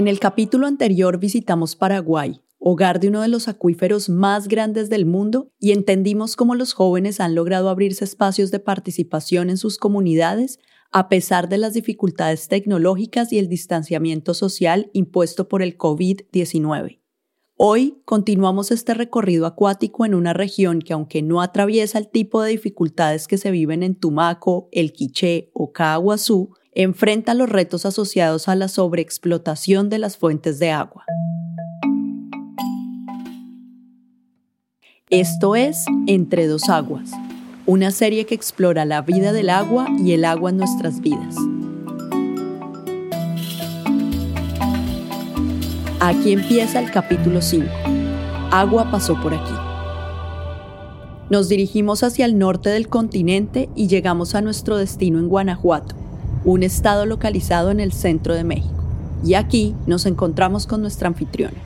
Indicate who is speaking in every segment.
Speaker 1: En el capítulo anterior visitamos Paraguay, hogar de uno de los acuíferos más grandes del mundo, y entendimos cómo los jóvenes han logrado abrirse espacios de participación en sus comunidades a pesar de las dificultades tecnológicas y el distanciamiento social impuesto por el COVID-19. Hoy continuamos este recorrido acuático en una región que aunque no atraviesa el tipo de dificultades que se viven en Tumaco, El Quiché o Caguazú, enfrenta los retos asociados a la sobreexplotación de las fuentes de agua. Esto es Entre dos aguas, una serie que explora la vida del agua y el agua en nuestras vidas. Aquí empieza el capítulo 5. Agua pasó por aquí. Nos dirigimos hacia el norte del continente y llegamos a nuestro destino en Guanajuato un estado localizado en el centro de México. Y aquí nos encontramos con nuestra anfitriona.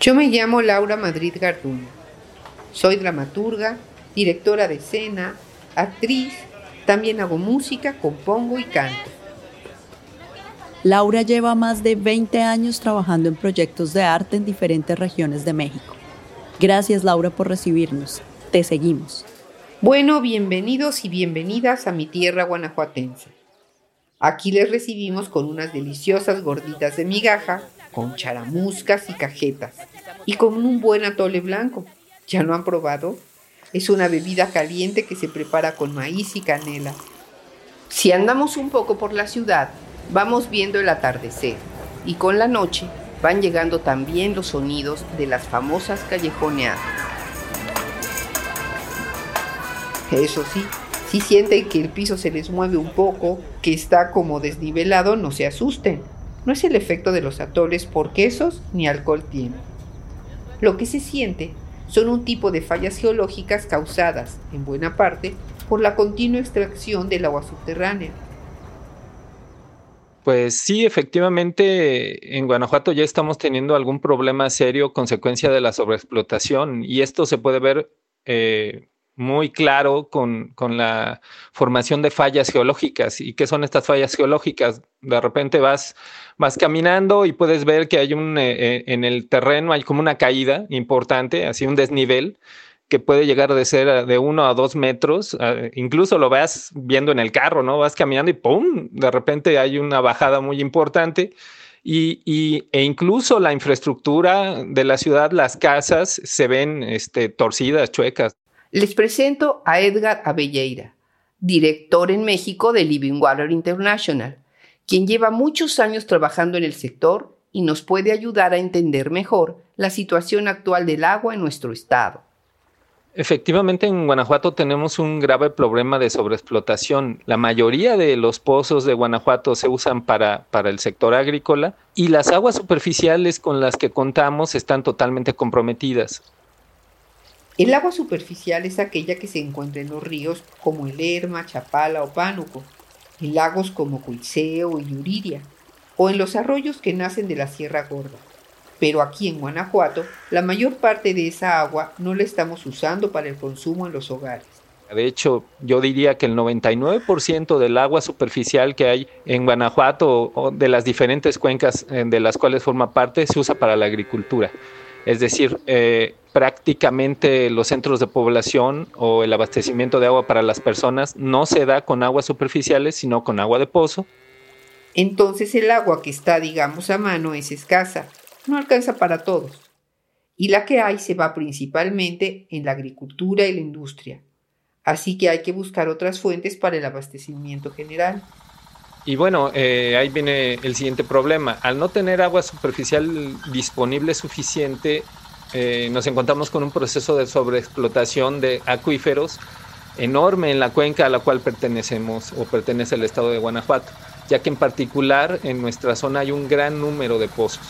Speaker 2: Yo me llamo Laura Madrid Garduño. Soy dramaturga, directora de escena, actriz, también hago música, compongo y canto.
Speaker 1: Laura lleva más de 20 años trabajando en proyectos de arte en diferentes regiones de México. Gracias Laura por recibirnos. Te seguimos.
Speaker 2: Bueno, bienvenidos y bienvenidas a mi tierra guanajuatense. Aquí les recibimos con unas deliciosas gorditas de migaja, con charamuscas y cajetas, y con un buen atole blanco. ¿Ya lo han probado? Es una bebida caliente que se prepara con maíz y canela. Si andamos un poco por la ciudad, vamos viendo el atardecer, y con la noche van llegando también los sonidos de las famosas callejoneadas. Eso sí, si sienten que el piso se les mueve un poco, que está como desnivelado, no se asusten. No es el efecto de los atoles por quesos ni alcohol tiene. Lo que se siente son un tipo de fallas geológicas causadas, en buena parte, por la continua extracción del agua subterránea.
Speaker 3: Pues sí, efectivamente, en Guanajuato ya estamos teniendo algún problema serio consecuencia de la sobreexplotación y esto se puede ver eh, muy claro con, la formación de fallas geológicas. ¿Y qué son estas fallas geológicas? De repente vas, vas caminando y puedes ver que hay un, eh, eh, en el terreno hay como una caída importante, así un desnivel que puede llegar de ser de uno a dos metros, incluso lo vas viendo en el carro, ¿no? Vas caminando y ¡pum! De repente hay una bajada muy importante. Y, e incluso la infraestructura de la ciudad, las casas se ven este, torcidas, chuecas.
Speaker 2: Les presento a Edgar Abelleira, director en México de Living Water International, quien lleva muchos años trabajando en el sector y nos puede ayudar a entender mejor la situación actual del agua en nuestro estado.
Speaker 3: Efectivamente, en Guanajuato tenemos un grave problema de sobreexplotación. La mayoría de los pozos de Guanajuato se usan para, para, el sector agrícola y las aguas superficiales con las que contamos están totalmente comprometidas.
Speaker 2: El agua superficial es aquella que se encuentra en los ríos como el Lerma, Chapala o Pánuco, en lagos como Cuitseo y Yuriria, o en los arroyos que nacen de la Sierra Gorda. Pero aquí en Guanajuato, la mayor parte de esa agua no la estamos usando para el consumo en los hogares.
Speaker 3: De hecho, yo diría que el 99% del agua superficial que hay en Guanajuato o de las diferentes cuencas eh, de las cuales forma parte se usa para la agricultura. Es decir, eh, prácticamente los centros de población o el abastecimiento de agua para las personas no se da con aguas superficiales, sino con agua de pozo.
Speaker 2: Entonces el agua que está, digamos, a mano es escasa, no alcanza para todos. Y la que hay se va principalmente en la agricultura y la industria. Así que hay que buscar otras fuentes para el abastecimiento general.
Speaker 3: Y bueno, eh, ahí viene el siguiente problema. Al no tener agua superficial disponible suficiente, eh, nos encontramos con un proceso de sobreexplotación de acuíferos enorme en la cuenca a la cual pertenecemos o pertenece el estado de Guanajuato, ya que en particular en nuestra zona hay un gran número de pozos.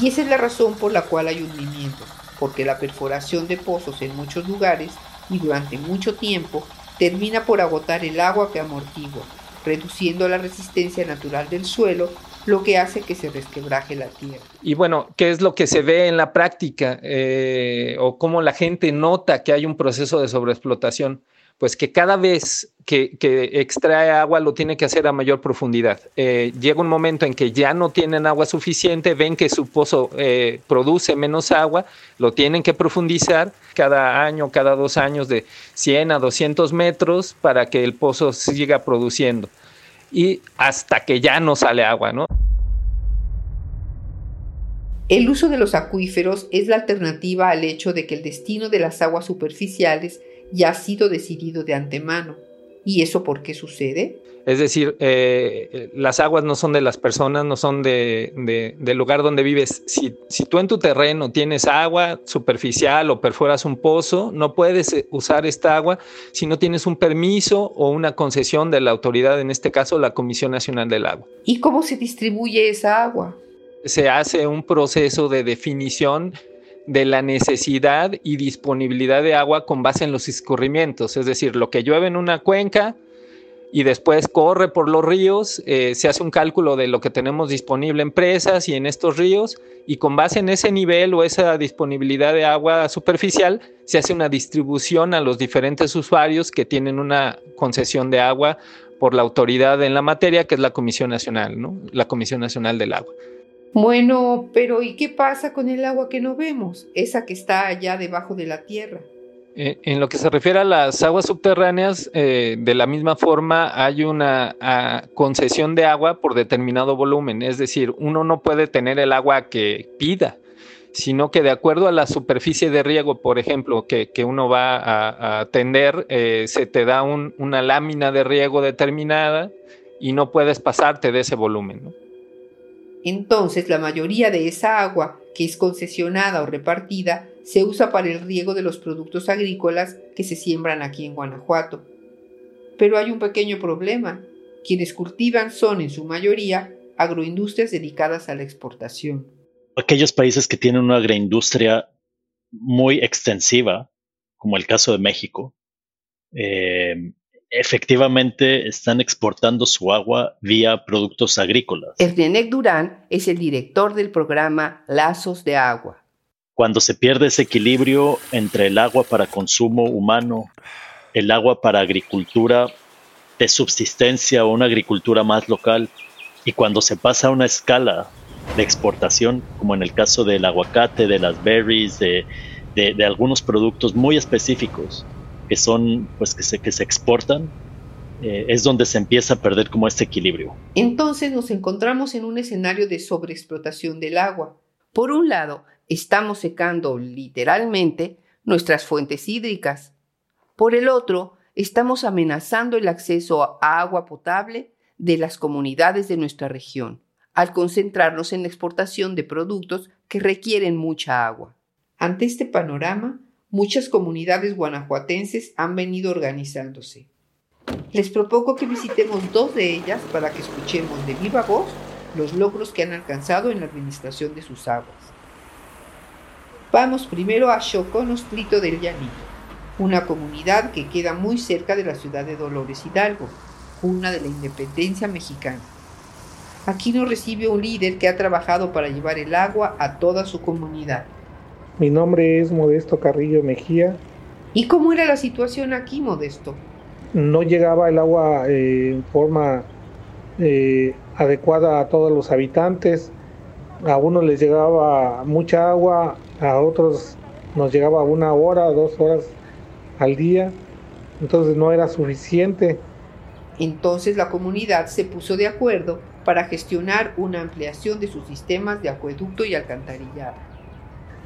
Speaker 2: Y esa es la razón por la cual hay hundimiento, porque la perforación de pozos en muchos lugares y durante mucho tiempo termina por agotar el agua que amortigua, reduciendo la resistencia natural del suelo, lo que hace que se resquebraje la tierra.
Speaker 3: Y bueno, ¿qué es lo que se ve en la práctica eh, o cómo la gente nota que hay un proceso de sobreexplotación? Pues que cada vez que, extrae agua lo tiene que hacer a mayor profundidad. Eh, llega un momento en que ya no tienen agua suficiente, ven que su pozo eh, produce menos agua, lo tienen que profundizar cada año, cada dos años de 100 a 200 metros para que el pozo siga produciendo. Y hasta que ya no sale agua, ¿no?
Speaker 2: El uso de los acuíferos es la alternativa al hecho de que el destino de las aguas superficiales ya ha sido decidido de antemano. ¿Y eso por qué sucede?
Speaker 3: Es decir, eh, las aguas no son de las personas, no son de, del lugar donde vives. Si, si, tú en tu terreno tienes agua superficial o perforas un pozo, no puedes eh, usar esta agua si no tienes un permiso o una concesión de la autoridad, en este caso la Comisión Nacional del Agua.
Speaker 2: ¿Y cómo se distribuye esa agua?
Speaker 3: Se hace un proceso de definición de la necesidad y disponibilidad de agua con base en los escurrimientos, es decir, lo que llueve en una cuenca y después corre por los ríos, eh, se hace un cálculo de lo que tenemos disponible en presas y en estos ríos y con base en ese nivel o esa disponibilidad de agua superficial se hace una distribución a los diferentes usuarios que tienen una concesión de agua por la autoridad en la materia que es la Comisión Nacional, ¿no? La Comisión Nacional del Agua.
Speaker 2: Bueno, pero ¿y qué pasa con el agua que no vemos? Esa que está allá debajo de la tierra.
Speaker 3: Eh, en lo que se refiere a las aguas subterráneas, eh, de la misma forma hay una concesión de agua por determinado volumen, es decir, uno no puede tener el agua que pida, sino que de acuerdo a la superficie de riego, por ejemplo, que, uno va a, atender, eh, se te da una lámina de riego determinada y no puedes pasarte de ese volumen. ¿no?
Speaker 2: Entonces la mayoría de esa agua que es concesionada o repartida se usa para el riego de los productos agrícolas que se siembran aquí en Guanajuato. Pero hay un pequeño problema. Quienes cultivan son en su mayoría agroindustrias dedicadas a la exportación.
Speaker 4: Aquellos países que tienen una agroindustria muy extensiva, como el caso de México, eh, efectivamente están exportando su agua vía productos agrícolas.
Speaker 2: Erdenec Durán es el director del programa Lazos de Agua.
Speaker 4: Cuando se pierde ese equilibrio entre el agua para consumo humano, el agua para agricultura de subsistencia o una agricultura más local, y cuando se pasa a una escala de exportación, como en el caso del aguacate, de las berries, de, de algunos productos muy específicos, que son, pues, que se, que se exportan, eh, es donde se empieza a perder como este equilibrio.
Speaker 2: Entonces nos encontramos en un escenario de sobreexplotación del agua. Por un lado, estamos secando literalmente nuestras fuentes hídricas. Por el otro, estamos amenazando el acceso a agua potable de las comunidades de nuestra región, al concentrarnos en la exportación de productos que requieren mucha agua. Ante este panorama, muchas comunidades guanajuatenses han venido organizándose. Les propongo que visitemos dos de ellas para que escuchemos de viva voz los logros que han alcanzado en la administración de sus aguas. Vamos primero a Choconostlito del Llanito, una comunidad que queda muy cerca de la ciudad de Dolores Hidalgo, una de la independencia mexicana. Aquí nos recibe un líder que ha trabajado para llevar el agua a toda su comunidad.
Speaker 5: Mi nombre es Modesto Carrillo Mejía.
Speaker 2: ¿Y cómo era la situación aquí, Modesto?
Speaker 5: No llegaba el agua eh, en forma eh, adecuada a todos los habitantes. A unos les llegaba mucha agua, a otros nos llegaba una hora, dos horas al día. Entonces no era suficiente.
Speaker 2: Entonces la comunidad se puso de acuerdo para gestionar una ampliación de sus sistemas de acueducto y alcantarillado.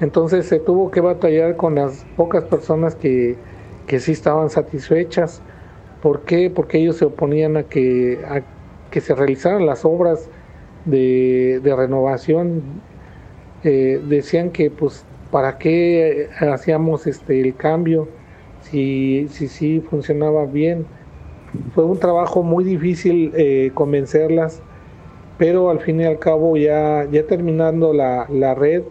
Speaker 5: Entonces se tuvo que batallar con las pocas personas que, que sí estaban satisfechas. ¿Por qué? Porque ellos se oponían a que, a que se realizaran las obras de, de renovación. Eh, decían que pues para qué hacíamos este el cambio si sí si, funcionaba bien. Fue un trabajo muy difícil eh, convencerlas, pero al fin y al cabo ya, ya terminando la, la red,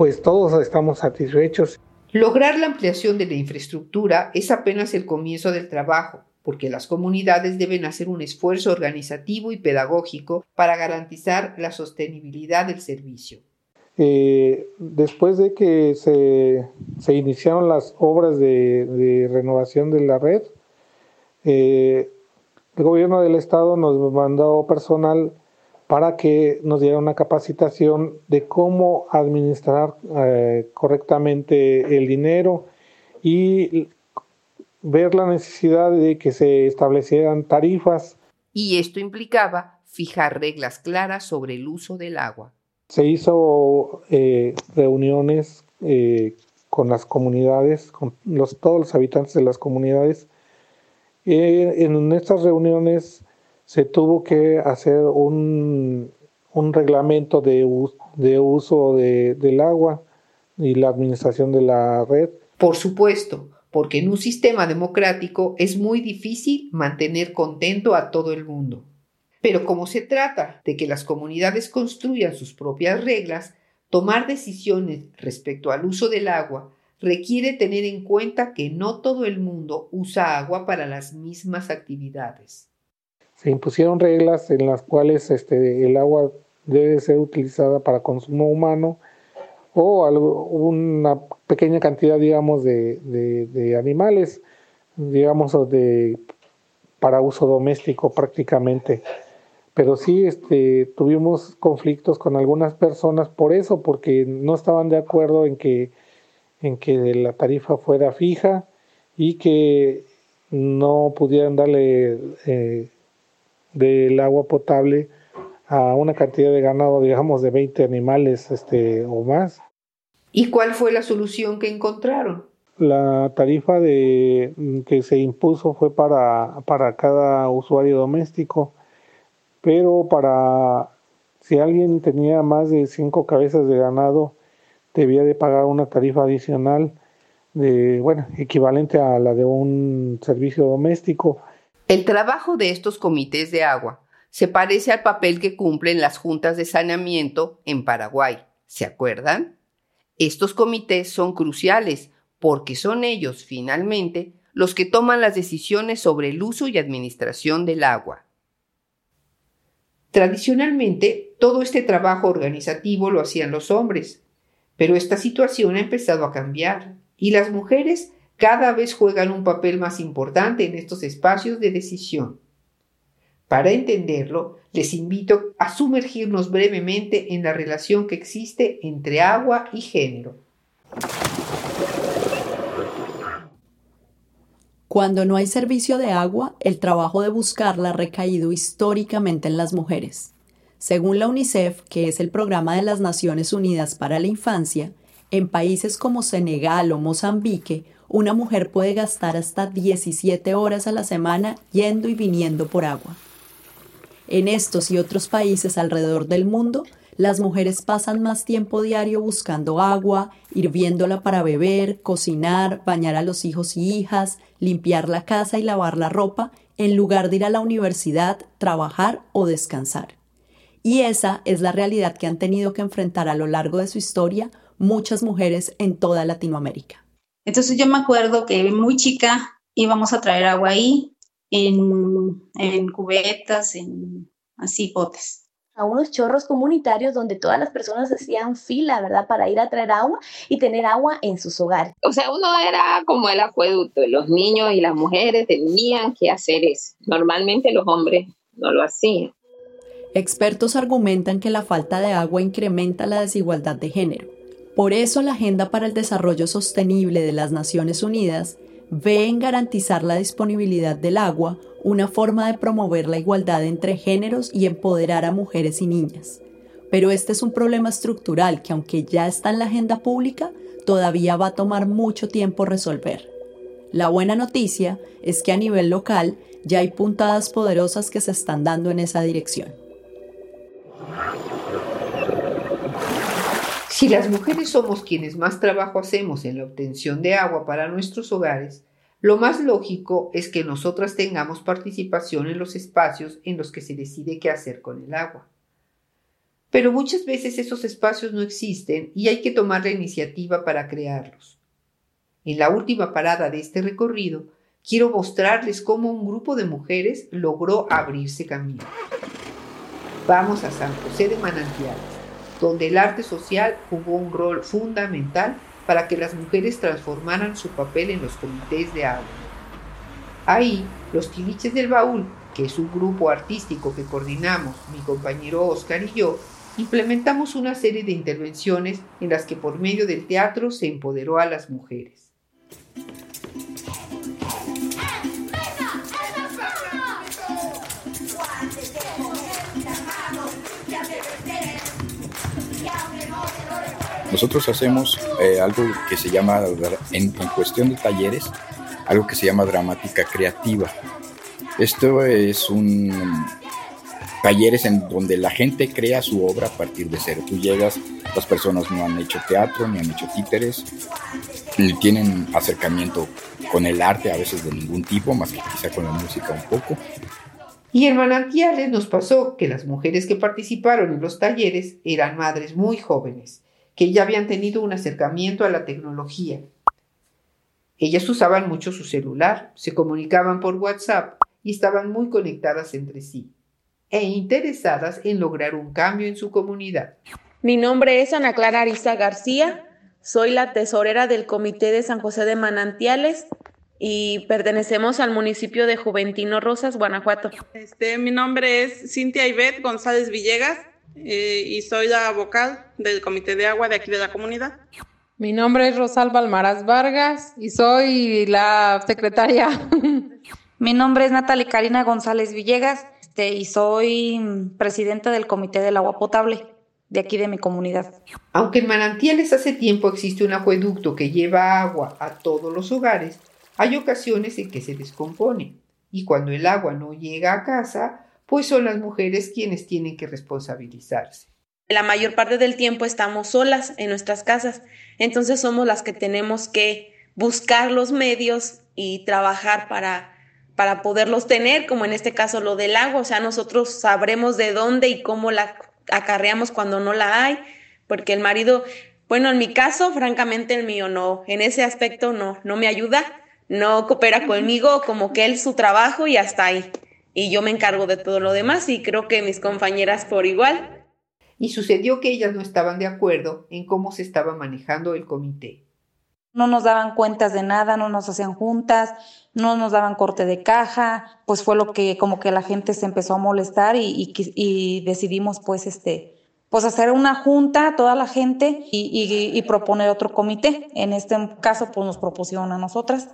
Speaker 5: pues todos estamos satisfechos.
Speaker 2: Lograr la ampliación de la infraestructura es apenas el comienzo del trabajo, porque las comunidades deben hacer un esfuerzo organizativo y pedagógico para garantizar la sostenibilidad del servicio.
Speaker 5: Eh, después de que se, iniciaron las obras de, renovación de la red, eh, el gobierno del estado nos mandó personal para que nos diera una capacitación de cómo administrar eh, correctamente el dinero y ver la necesidad de que se establecieran tarifas.
Speaker 2: Y esto implicaba fijar reglas claras sobre el uso del agua.
Speaker 5: Se hizo eh, reuniones eh, con las comunidades, con los, todos los habitantes de las comunidades. en estas reuniones se tuvo que hacer un, reglamento de, de uso del agua y la administración de la red.
Speaker 2: Por supuesto, porque en un sistema democrático es muy difícil mantener contento a todo el mundo. Pero como se trata de que las comunidades construyan sus propias reglas, tomar decisiones respecto al uso del agua requiere tener en cuenta que no todo el mundo usa agua para las mismas actividades
Speaker 5: se impusieron reglas en las cuales este, el agua debe ser utilizada para consumo humano o una pequeña cantidad, digamos, de, animales, digamos, de, para uso doméstico prácticamente. Pero sí este, tuvimos conflictos con algunas personas por eso, porque no estaban de acuerdo en que, en que la tarifa fuera fija y que no pudieran darle eh, del agua potable a una cantidad de ganado, digamos, de 20 animales este, o más.
Speaker 2: ¿Y cuál fue la solución que encontraron?
Speaker 5: La tarifa de, que se impuso fue para, para cada usuario doméstico, pero para si alguien tenía más de cinco cabezas de ganado, debía de pagar una tarifa adicional de, bueno, equivalente a la de un servicio doméstico
Speaker 2: el trabajo de estos comités de agua se parece al papel que cumplen las juntas de saneamiento en Paraguay. ¿Se acuerdan? Estos comités son cruciales porque son ellos, finalmente, los que toman las decisiones sobre el uso y administración del agua. Tradicionalmente, todo este trabajo organizativo lo hacían los hombres, pero esta situación ha empezado a cambiar y las mujeres cada vez juegan un papel más importante en estos espacios de decisión. Para entenderlo, les invito a sumergirnos brevemente en la relación que existe entre agua y género.
Speaker 1: Cuando no hay servicio de agua, el trabajo de buscarla ha recaído históricamente en las mujeres. Según la UNICEF, que es el programa de las Naciones Unidas para la Infancia, en países como Senegal o Mozambique, una mujer puede gastar hasta 17 horas a la semana yendo y viniendo por agua. En estos y otros países alrededor del mundo, las mujeres pasan más tiempo diario buscando agua, hirviéndola para beber, cocinar, bañar a los hijos y hijas, limpiar la casa y lavar la ropa, en lugar de ir a la universidad, trabajar o descansar. Y esa es la realidad que han tenido que enfrentar a lo largo de su historia muchas mujeres en toda Latinoamérica.
Speaker 6: Entonces yo me acuerdo que muy chica íbamos a traer agua ahí en, cubetas, en así botes
Speaker 7: a unos chorros comunitarios donde todas las personas hacían fila, ¿verdad? Para ir a traer agua y tener agua en sus hogares.
Speaker 8: O sea, uno era como el acueducto, los niños y las mujeres tenían que hacer eso. Normalmente los hombres no lo hacían.
Speaker 1: Expertos argumentan que la falta de agua incrementa la desigualdad de género por eso la Agenda para el Desarrollo Sostenible de las Naciones Unidas ve en garantizar la disponibilidad del agua una forma de promover la igualdad entre géneros y empoderar a mujeres y niñas. Pero este es un problema estructural que aunque ya está en la agenda pública, todavía va a tomar mucho tiempo resolver. La buena noticia es que a nivel local ya hay puntadas poderosas que se están dando en esa dirección.
Speaker 2: Si las mujeres somos quienes más trabajo hacemos en la obtención de agua para nuestros hogares, lo más lógico es que nosotras tengamos participación en los espacios en los que se decide qué hacer con el agua. Pero muchas veces esos espacios no existen y hay que tomar la iniciativa para crearlos. En la última parada de este recorrido, quiero mostrarles cómo un grupo de mujeres logró abrirse camino. Vamos a San José de Manantiales donde el arte social jugó un rol fundamental para que las mujeres transformaran su papel en los comités de agua. Ahí, los tiliches del baúl, que es un grupo artístico que coordinamos mi compañero Oscar y yo, implementamos una serie de intervenciones en las que por medio del teatro se empoderó a las mujeres.
Speaker 9: Nosotros hacemos eh, algo que se llama, en, cuestión de talleres, algo que se llama dramática creativa. Esto es un talleres en donde la gente crea su obra a partir de cero. Tú llegas, las personas no han hecho teatro, ni han hecho títeres, ni tienen acercamiento con el arte a veces de ningún tipo, más que quizá con la música un poco.
Speaker 2: Y en Manantiales nos pasó que las mujeres que participaron en los talleres eran madres muy jóvenes que ya habían tenido un acercamiento a la tecnología. Ellas usaban mucho su celular, se comunicaban por WhatsApp y estaban muy conectadas entre sí e interesadas en lograr un cambio en su comunidad.
Speaker 10: Mi nombre es Ana Clara Arisa García, soy la tesorera del Comité de San José de Manantiales y pertenecemos al municipio de Juventino Rosas, Guanajuato.
Speaker 11: Este, mi nombre es Cintia Ivette González Villegas, eh, y soy la vocal del Comité de Agua de aquí de la comunidad.
Speaker 12: Mi nombre es Rosalba Almaraz Vargas y soy la secretaria.
Speaker 13: Mi nombre es Natalie Karina González Villegas este, y soy presidenta del Comité del Agua Potable de aquí de mi comunidad.
Speaker 2: Aunque en Manantiales hace tiempo existe un acueducto que lleva agua a todos los hogares, hay ocasiones en que se descompone y cuando el agua no llega a casa, pues son las mujeres quienes tienen que responsabilizarse.
Speaker 10: La mayor parte del tiempo estamos solas en nuestras casas, entonces somos las que tenemos que buscar los medios y trabajar para, para poderlos tener, como en este caso lo del agua, o sea, nosotros sabremos de dónde y cómo la acarreamos cuando no la hay, porque el marido, bueno, en mi caso, francamente el mío no, en ese aspecto no, no me ayuda, no coopera conmigo, como que él su trabajo y hasta ahí y yo me encargo de todo lo demás y creo que mis compañeras por igual.
Speaker 2: Y sucedió que ellas no estaban de acuerdo en cómo se estaba manejando el comité.
Speaker 13: No nos daban cuentas de nada, no nos hacían juntas, no nos daban corte de caja, pues fue lo que como que la gente se empezó a molestar y, y, decidimos pues este pues hacer una junta toda la gente y, y proponer otro comité. En este caso pues nos propusieron a nosotras.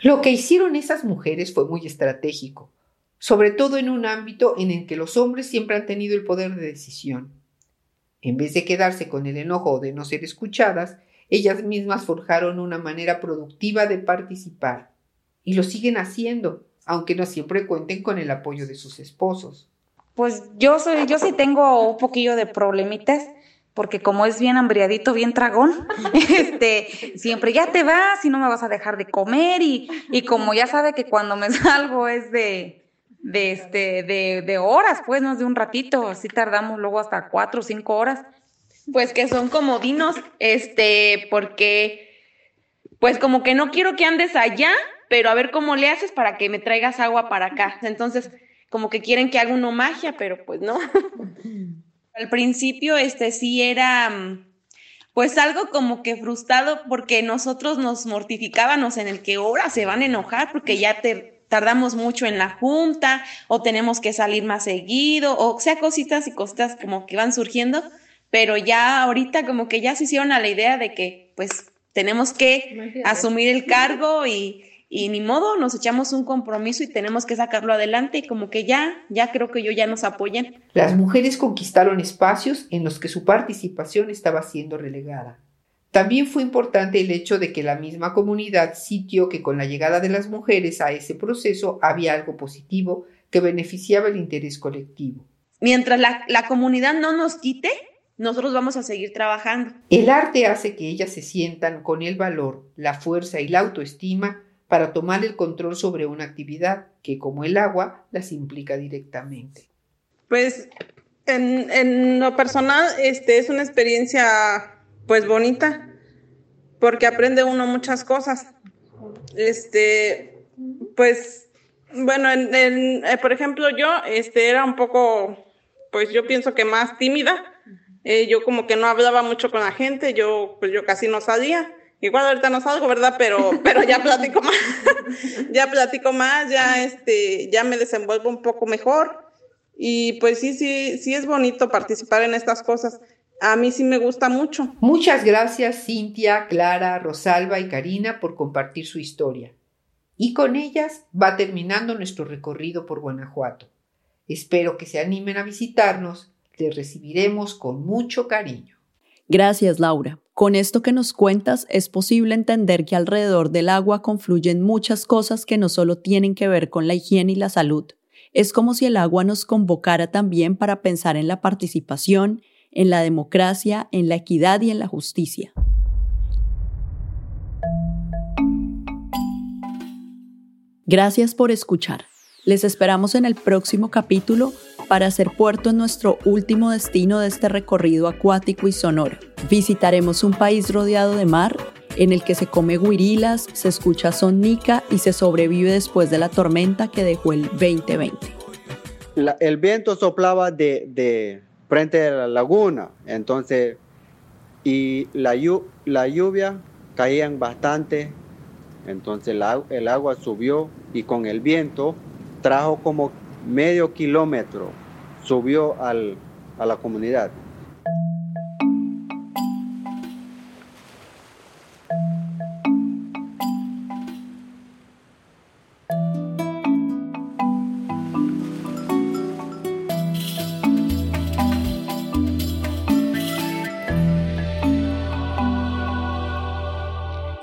Speaker 2: Lo que hicieron esas mujeres fue muy estratégico sobre todo en un ámbito en el que los hombres siempre han tenido el poder de decisión. En vez de quedarse con el enojo de no ser escuchadas, ellas mismas forjaron una manera productiva de participar, y lo siguen haciendo, aunque no siempre cuenten con el apoyo de sus esposos.
Speaker 13: Pues yo soy, yo sí tengo un poquillo de problemitas, porque como es bien hambriadito, bien tragón, este, siempre ya te vas y no me vas a dejar de comer, y, y como ya sabe que cuando me salgo es de, de, este, de, de horas, pues, no de un ratito, así tardamos luego hasta cuatro o cinco horas.
Speaker 10: Pues que son como dinos, este, porque, pues como que no quiero que andes allá, pero a ver cómo le haces para que me traigas agua para acá. Entonces, como que quieren que haga uno magia, pero pues no. Al principio, este sí era, pues algo como que frustrado porque nosotros nos mortificábamos en el que ahora se van a enojar porque ya te tardamos mucho en la junta o tenemos que salir más seguido o sea cositas y cositas como que van surgiendo, pero ya ahorita como que ya se hicieron a la idea de que pues tenemos que asumir el cargo y, y ni modo, nos echamos un compromiso y tenemos que sacarlo adelante y como que ya, ya creo que yo ya nos apoyan.
Speaker 2: Las mujeres conquistaron espacios en los que su participación estaba siendo relegada. También fue importante el hecho de que la misma comunidad sintió que con la llegada de las mujeres a ese proceso había algo positivo que beneficiaba el interés colectivo.
Speaker 10: Mientras la, la comunidad no nos quite, nosotros vamos a seguir trabajando.
Speaker 2: El arte hace que ellas se sientan con el valor, la fuerza y la autoestima para tomar el control sobre una actividad que, como el agua, las implica directamente.
Speaker 11: Pues en, en lo personal, este es una experiencia pues bonita, porque aprende uno muchas cosas. Este, pues, bueno, en, eh, por ejemplo, yo este, era un poco, pues yo pienso que más tímida. Eh, yo como que no hablaba mucho con la gente, yo, pues yo casi no salía. Igual ahorita no salgo, ¿verdad? Pero, pero ya platico más, ya platico más, ya este, ya me desenvuelvo un poco mejor. Y pues sí, sí, sí es bonito participar en estas cosas. A mí sí me gusta mucho.
Speaker 2: Muchas gracias Cintia, Clara, Rosalba y Karina por compartir su historia. Y con ellas va terminando nuestro recorrido por Guanajuato. Espero que se animen a visitarnos, les recibiremos con mucho cariño.
Speaker 1: Gracias, Laura. Con esto que nos cuentas es posible entender que alrededor del agua confluyen muchas cosas que no solo tienen que ver con la higiene y la salud. Es como si el agua nos convocara también para pensar en la participación, en la democracia, en la equidad y en la justicia. Gracias por escuchar. Les esperamos en el próximo capítulo para hacer puerto en nuestro último destino de este recorrido acuático y sonoro. Visitaremos un país rodeado de mar en el que se come guirilas, se escucha sonica y se sobrevive después de la tormenta que dejó el 2020.
Speaker 14: el viento soplaba de, frente a la laguna, entonces, y la, lluvia caían bastante, entonces el agua subió y con el viento trajo como medio kilómetro, subió al, a la comunidad.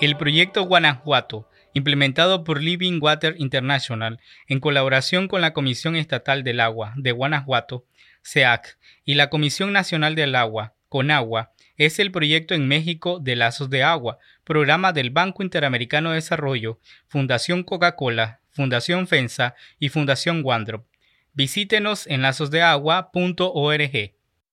Speaker 15: El proyecto Guanajuato implementado por Living Water International en colaboración con la Comisión Estatal del Agua de Guanajuato, SEAC, y la Comisión Nacional del Agua, CONAGUA, es el proyecto en México de Lazos de Agua, programa del Banco Interamericano de Desarrollo, Fundación Coca-Cola, Fundación FENSA y Fundación Wandrop. Visítenos en lazosdeagua.org.